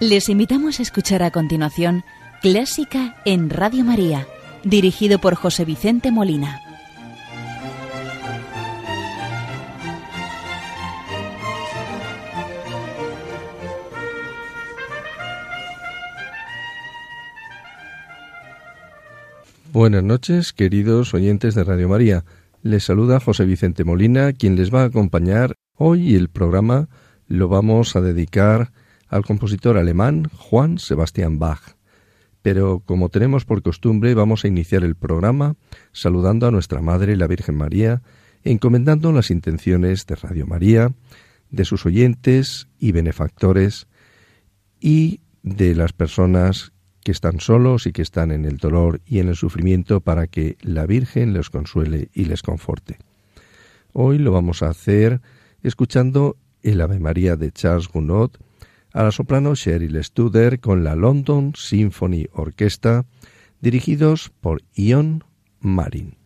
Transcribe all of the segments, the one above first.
Les invitamos a escuchar a continuación Clásica en Radio María, dirigido por José Vicente Molina. Buenas noches, queridos oyentes de Radio María. Les saluda José Vicente Molina, quien les va a acompañar hoy el programa lo vamos a dedicar al compositor alemán Juan Sebastian Bach. Pero como tenemos por costumbre, vamos a iniciar el programa saludando a nuestra Madre, la Virgen María, encomendando las intenciones de Radio María, de sus oyentes y benefactores y de las personas que están solos y que están en el dolor y en el sufrimiento para que la Virgen les consuele y les conforte. Hoy lo vamos a hacer escuchando el Ave María de Charles Gounod, a la soprano Cheryl Studer con la London Symphony Orchestra, dirigidos por Ion Marin.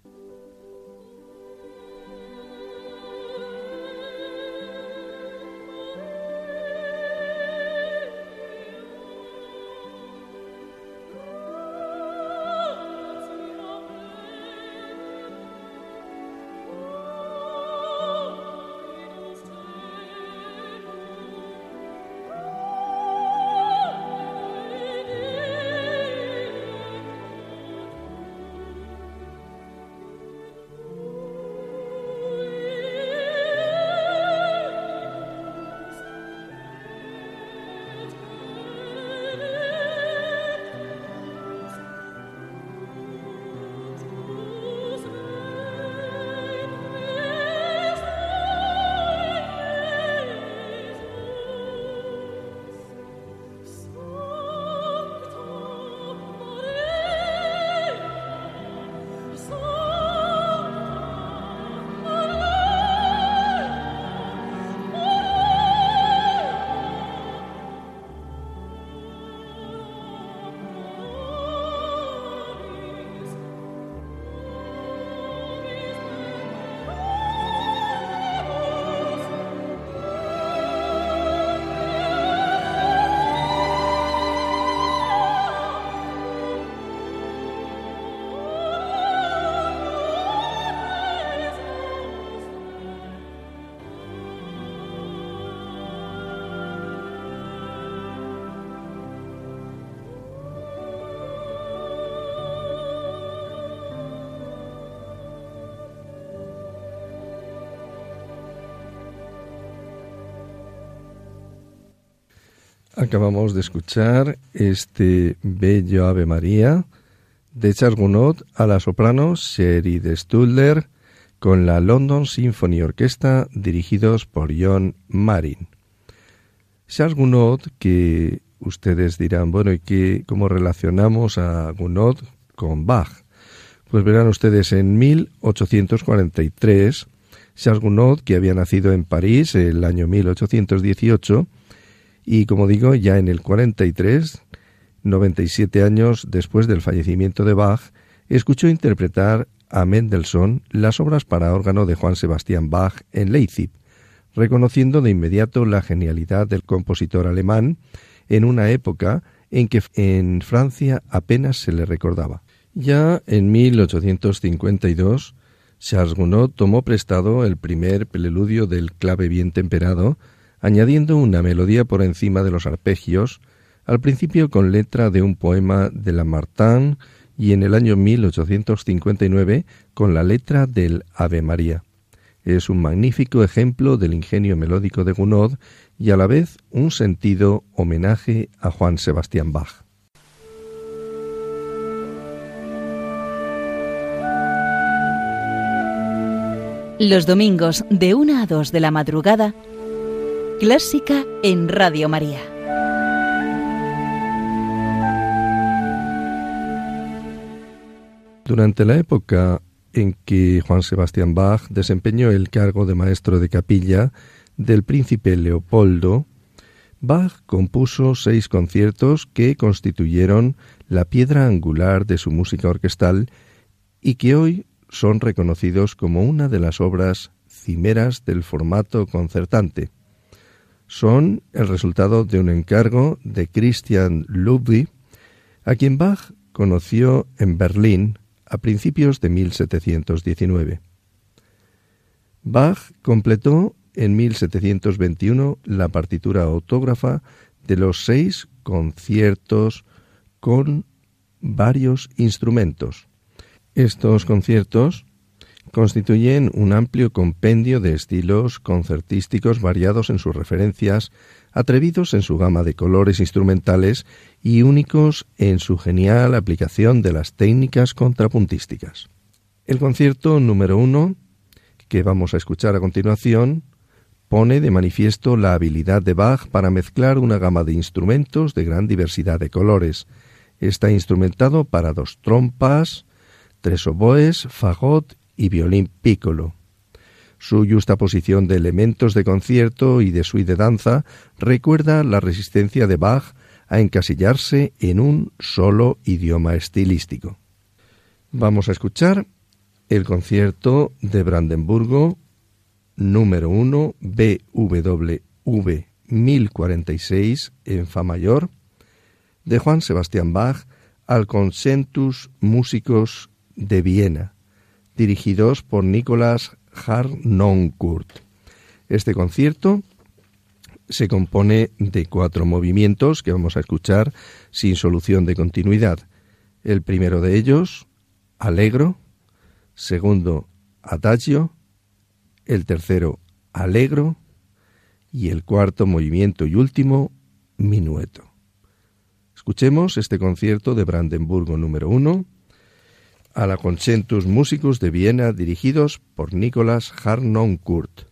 Acabamos de escuchar este bello Ave María de Charles a la soprano de Stulder con la London Symphony Orchestra dirigidos por John Marin. Charles Gounod, que ustedes dirán, bueno, ¿y qué, cómo relacionamos a Gounod con Bach? Pues verán ustedes, en 1843, Charles Gounod, que había nacido en París el año 1818, y como digo, ya en el 43, 97 años después del fallecimiento de Bach, escuchó interpretar a Mendelssohn las obras para órgano de Juan Sebastián Bach en Leipzig, reconociendo de inmediato la genialidad del compositor alemán en una época en que en Francia apenas se le recordaba. Ya en 1852, Charles Gounod tomó prestado el primer preludio del clave bien temperado añadiendo una melodía por encima de los arpegios, al principio con letra de un poema de Lamartine y en el año 1859 con la letra del Ave María. Es un magnífico ejemplo del ingenio melódico de Gounod y a la vez un sentido homenaje a Juan Sebastián Bach. Los domingos de una a dos de la madrugada, Clásica en Radio María. Durante la época en que Juan Sebastián Bach desempeñó el cargo de maestro de capilla del príncipe Leopoldo, Bach compuso seis conciertos que constituyeron la piedra angular de su música orquestal y que hoy son reconocidos como una de las obras cimeras del formato concertante. Son el resultado de un encargo de Christian Ludwig, a quien Bach conoció en Berlín a principios de 1719. Bach completó en 1721 la partitura autógrafa de los seis conciertos con varios instrumentos. Estos conciertos constituyen un amplio compendio de estilos concertísticos variados en sus referencias, atrevidos en su gama de colores instrumentales y únicos en su genial aplicación de las técnicas contrapuntísticas. El concierto número uno, que vamos a escuchar a continuación, pone de manifiesto la habilidad de Bach para mezclar una gama de instrumentos de gran diversidad de colores. Está instrumentado para dos trompas, tres oboes, fagot y violín piccolo. Su justa posición de elementos de concierto y de suite de danza recuerda la resistencia de Bach a encasillarse en un solo idioma estilístico. Vamos a escuchar el concierto de Brandenburgo número 1 BWV 1046 en Fa mayor de Juan Sebastián Bach al Consentus Músicos de Viena, dirigidos por Nicolás Harnoncourt. Este concierto se compone de cuatro movimientos que vamos a escuchar sin solución de continuidad. El primero de ellos, Allegro, segundo, Adagio, el tercero, Allegro, y el cuarto movimiento y último, Minueto. Escuchemos este concierto de Brandenburgo número uno, a la Concentus Musicus de Viena dirigidos por Nicolas Harnoncourt.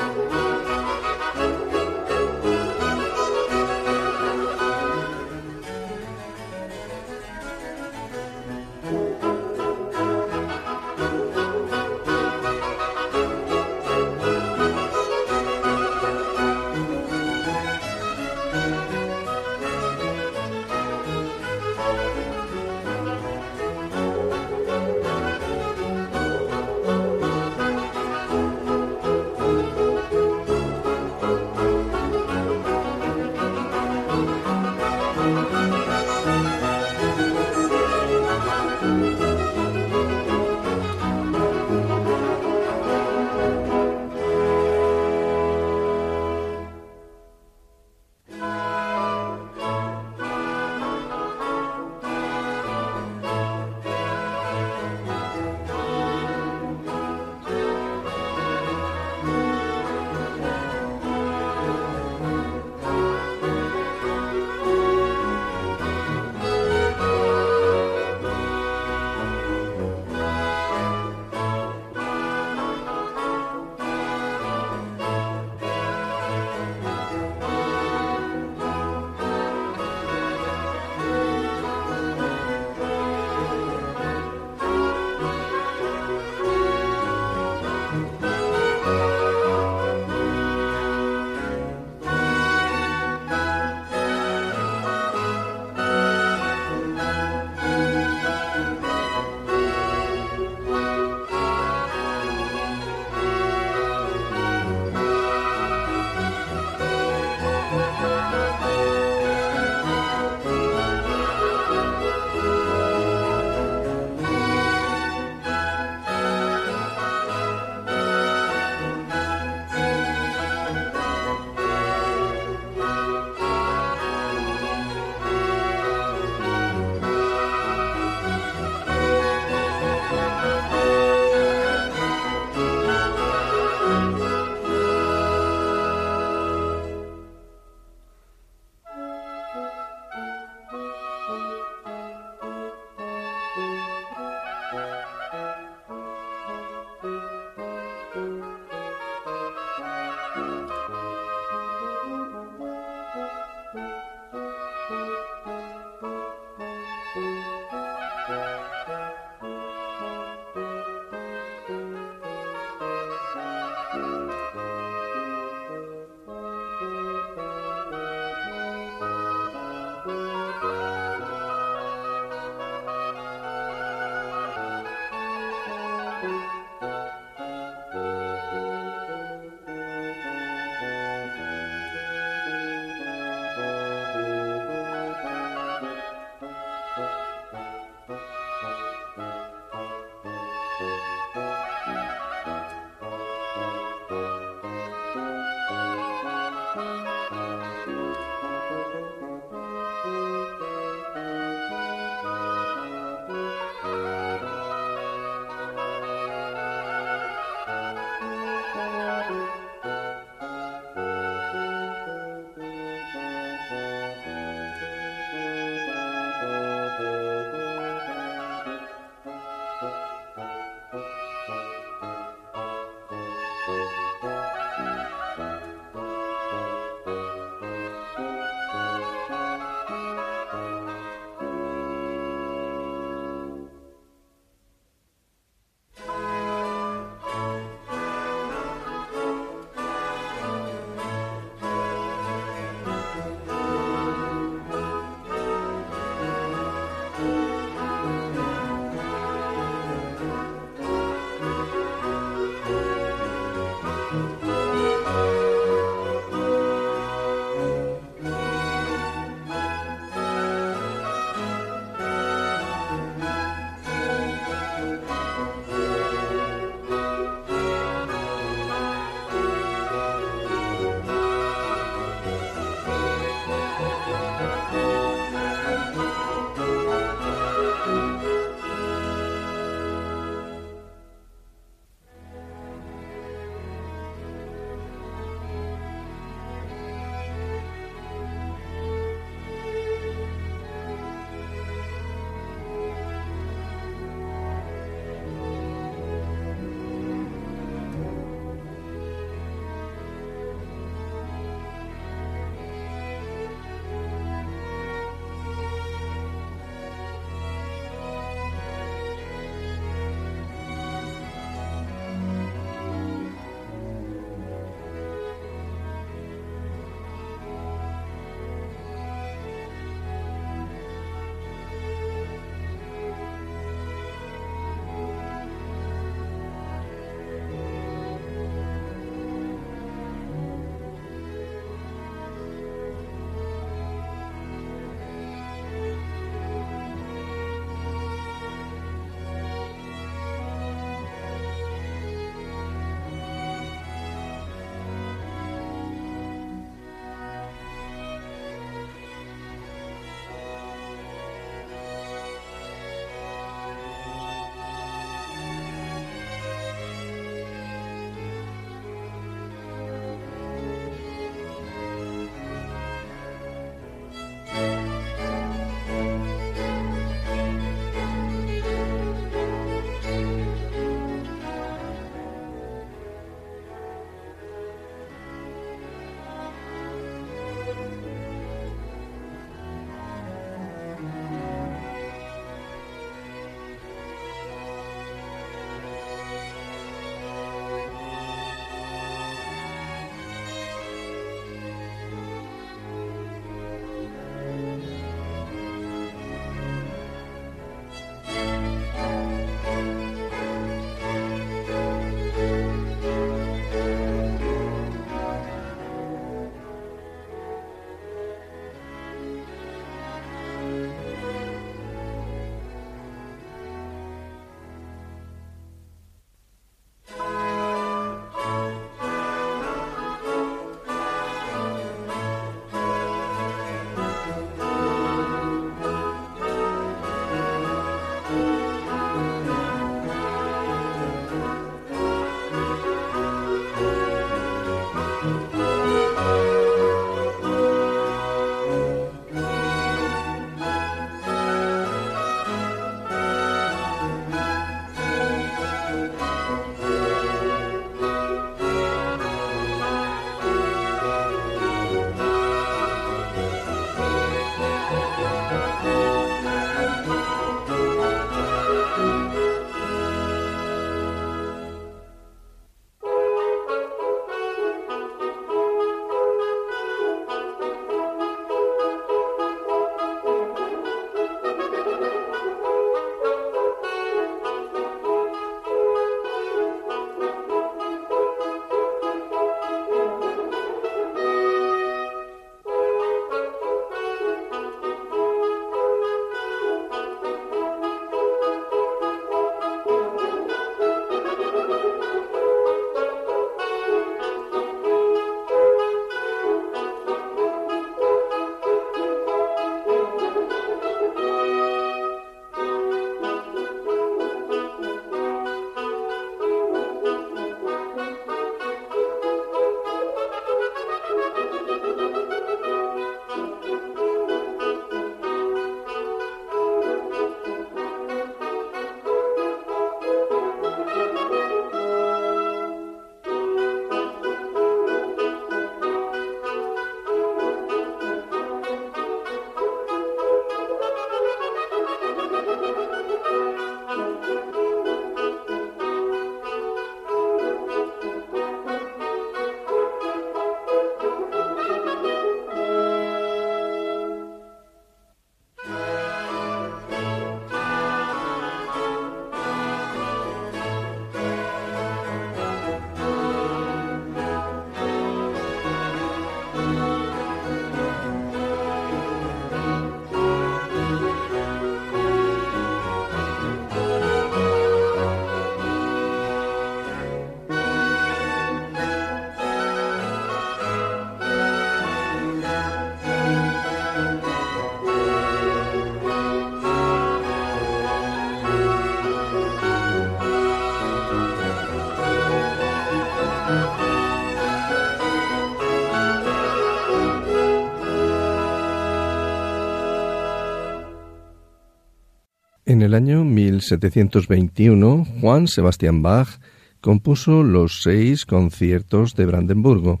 En el año 1721, Juan Sebastián Bach compuso los seis conciertos de Brandenburgo,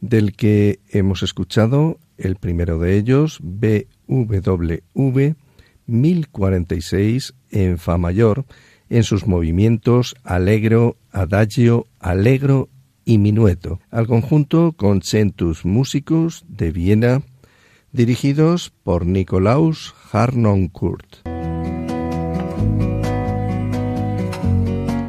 del que hemos escuchado el primero de ellos, BWV 1046 en Fa mayor, en sus movimientos alegro, adagio, alegro y minueto, al conjunto con Centus Musicus de Viena, dirigidos por Nikolaus Harnoncourt.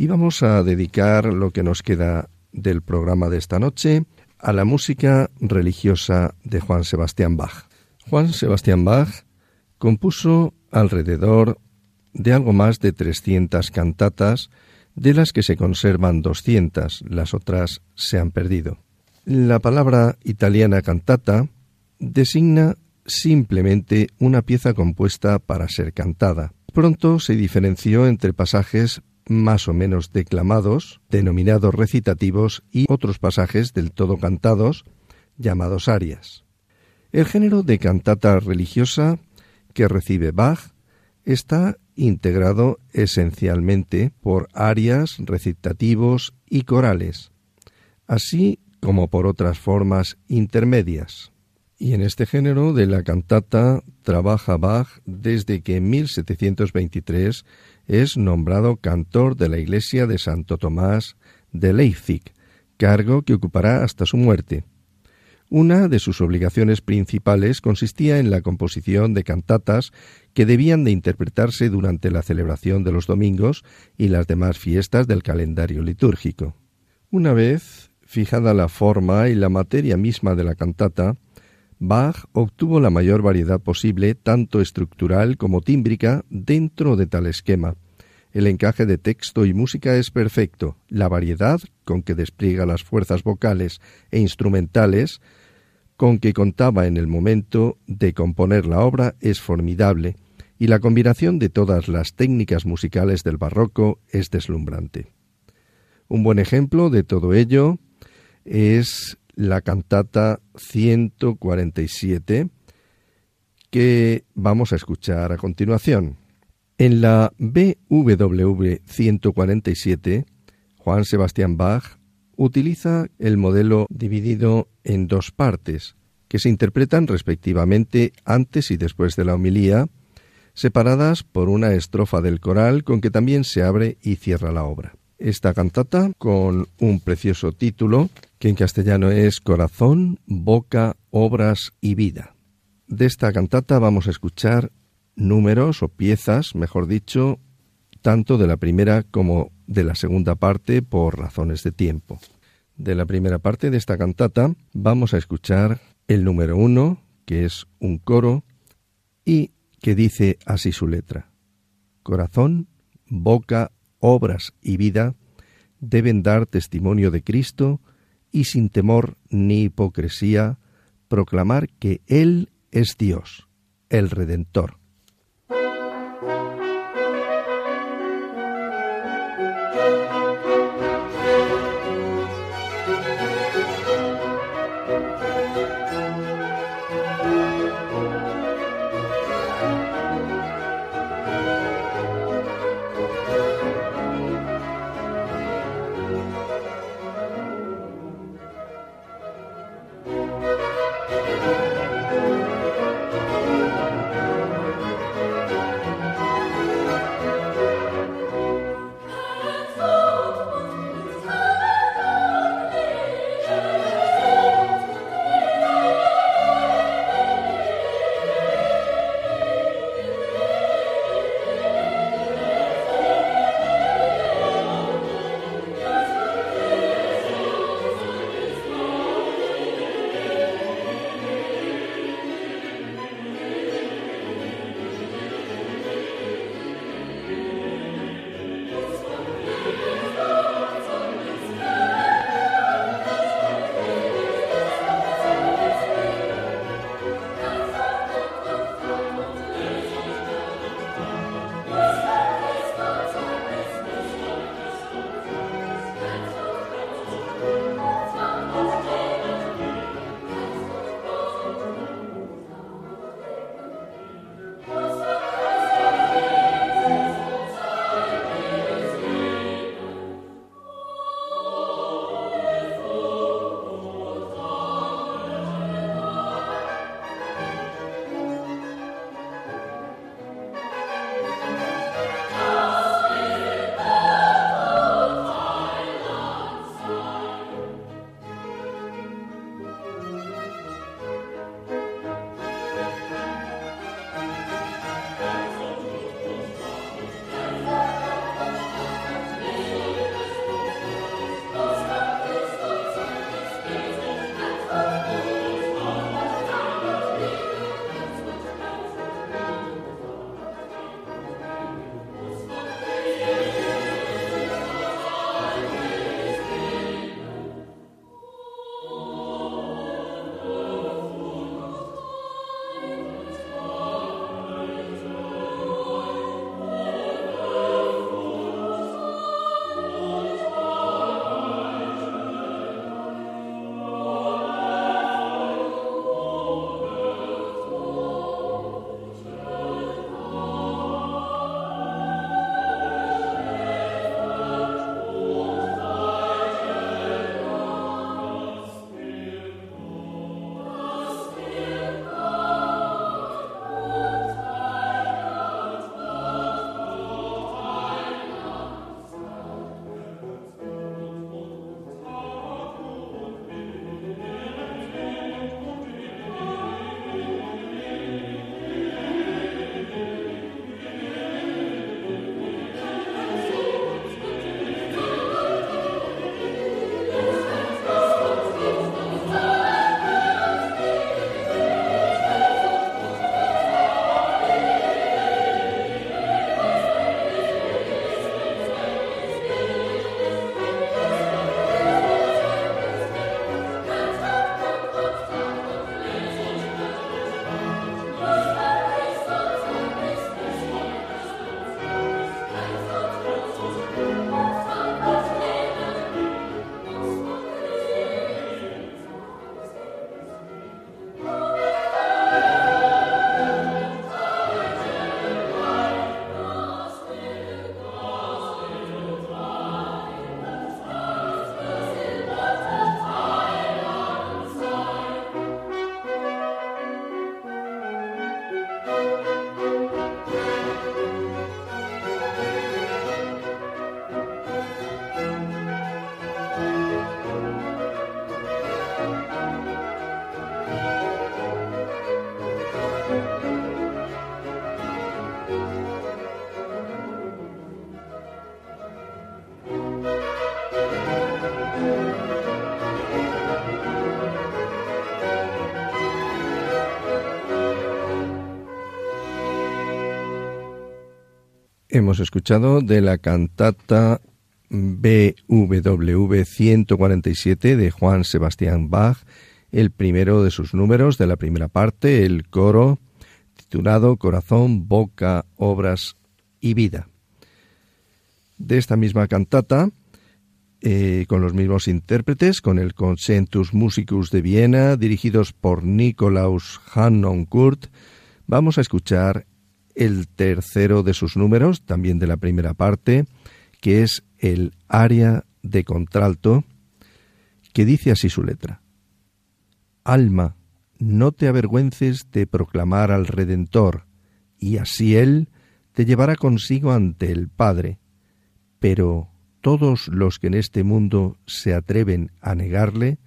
Y vamos a dedicar lo que nos queda del programa de esta noche a la música religiosa de Juan Sebastián Bach. Juan Sebastián Bach compuso alrededor de algo más de 300 cantatas, de las que se conservan 200, las otras se han perdido. La palabra italiana cantata designa simplemente una pieza compuesta para ser cantada. Pronto se diferenció entre pasajes más o menos declamados, denominados recitativos, y otros pasajes del todo cantados, llamados arias. El género de cantata religiosa que recibe Bach está integrado esencialmente por arias, recitativos y corales, así como por otras formas intermedias. Y en este género de la cantata trabaja Bach desde que en 1723 es nombrado cantor de la iglesia de Santo Tomás de Leipzig, cargo que ocupará hasta su muerte. Una de sus obligaciones principales consistía en la composición de cantatas que debían de interpretarse durante la celebración de los domingos y las demás fiestas del calendario litúrgico. Una vez fijada la forma y la materia misma de la cantata, Bach obtuvo la mayor variedad posible, tanto estructural como tímbrica, dentro de tal esquema. El encaje de texto y música es perfecto, la variedad con que despliega las fuerzas vocales e instrumentales con que contaba en el momento de componer la obra es formidable, y la combinación de todas las técnicas musicales del barroco es deslumbrante. Un buen ejemplo de todo ello es la cantata 147 que vamos a escuchar a continuación. En la BWV 147, Juan Sebastián Bach utiliza el modelo dividido en dos partes, que se interpretan respectivamente antes y después de la homilía, separadas por una estrofa del coral con que también se abre y cierra la obra. Esta cantata, con un precioso título, que en castellano es Corazón, Boca, Obras y Vida. De esta cantata vamos a escuchar números o piezas, mejor dicho, tanto de la primera como de la segunda parte por razones de tiempo. De la primera parte de esta cantata vamos a escuchar el número uno, que es un coro, y que dice así su letra. Corazón, boca, obras y vida deben dar testimonio de Cristo y sin temor ni hipocresía proclamar que Él es Dios, el Redentor. Hemos escuchado de la cantata BWV 147 de Juan Sebastián Bach, el primero de sus números de la primera parte, el coro titulado Corazón, Boca, Obras y Vida. De esta misma cantata, eh, con los mismos intérpretes, con el Concentus Musicus de Viena, dirigidos por Nikolaus Kurt, vamos a escuchar el tercero de sus números, también de la primera parte, que es el aria de contralto, que dice así su letra. Alma, no te avergüences de proclamar al Redentor, y así Él te llevará consigo ante el Padre. Pero todos los que en este mundo se atreven a negarle,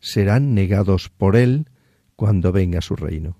serán negados por Él cuando venga su reino.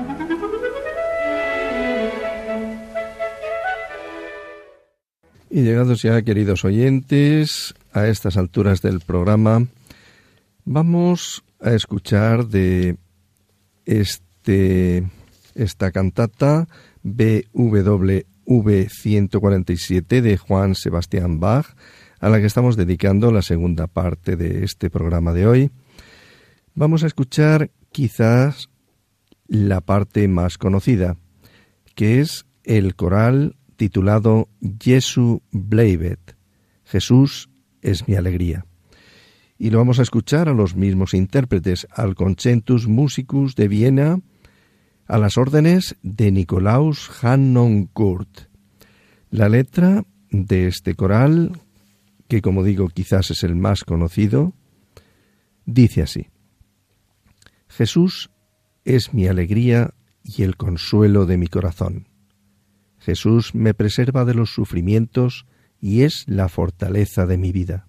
Y llegados ya, queridos oyentes, a estas alturas del programa, vamos a escuchar de este, esta cantata BWV 147 de Juan Sebastián Bach, a la que estamos dedicando la segunda parte de este programa de hoy. Vamos a escuchar quizás la parte más conocida, que es el coral titulado Jesu Bleivet, Jesús es mi alegría. Y lo vamos a escuchar a los mismos intérpretes, al Concentus Musicus de Viena, a las órdenes de Nikolaus Kurt. La letra de este coral, que como digo quizás es el más conocido, dice así. Jesús es mi alegría y el consuelo de mi corazón. Jesús me preserva de los sufrimientos y es la fortaleza de mi vida.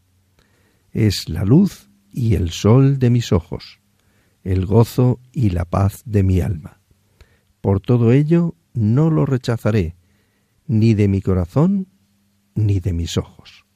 Es la luz y el sol de mis ojos, el gozo y la paz de mi alma. Por todo ello no lo rechazaré, ni de mi corazón ni de mis ojos.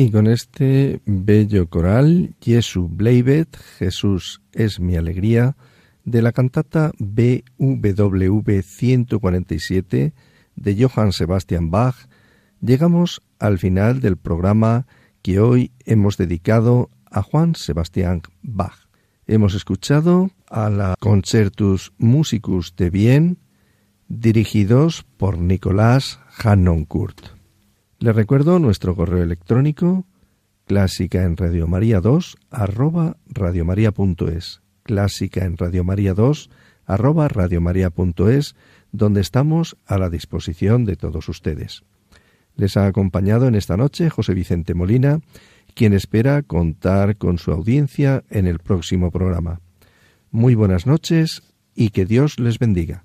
Y con este bello coral, Jesu Bleibet, Jesús es mi alegría, de la cantata BWV 147 de Johann Sebastian Bach, llegamos al final del programa que hoy hemos dedicado a Juan Sebastián Bach. Hemos escuchado a la Concertus Musicus de Vienne, dirigidos por Nicolás Hannoncourt. Le recuerdo nuestro correo electrónico clásica en Radio María 2 arroba radiomaria.es clásica en Radio María 2 arroba radiomaria.es, donde estamos a la disposición de todos ustedes. Les ha acompañado en esta noche José Vicente Molina, quien espera contar con su audiencia en el próximo programa. Muy buenas noches y que Dios les bendiga.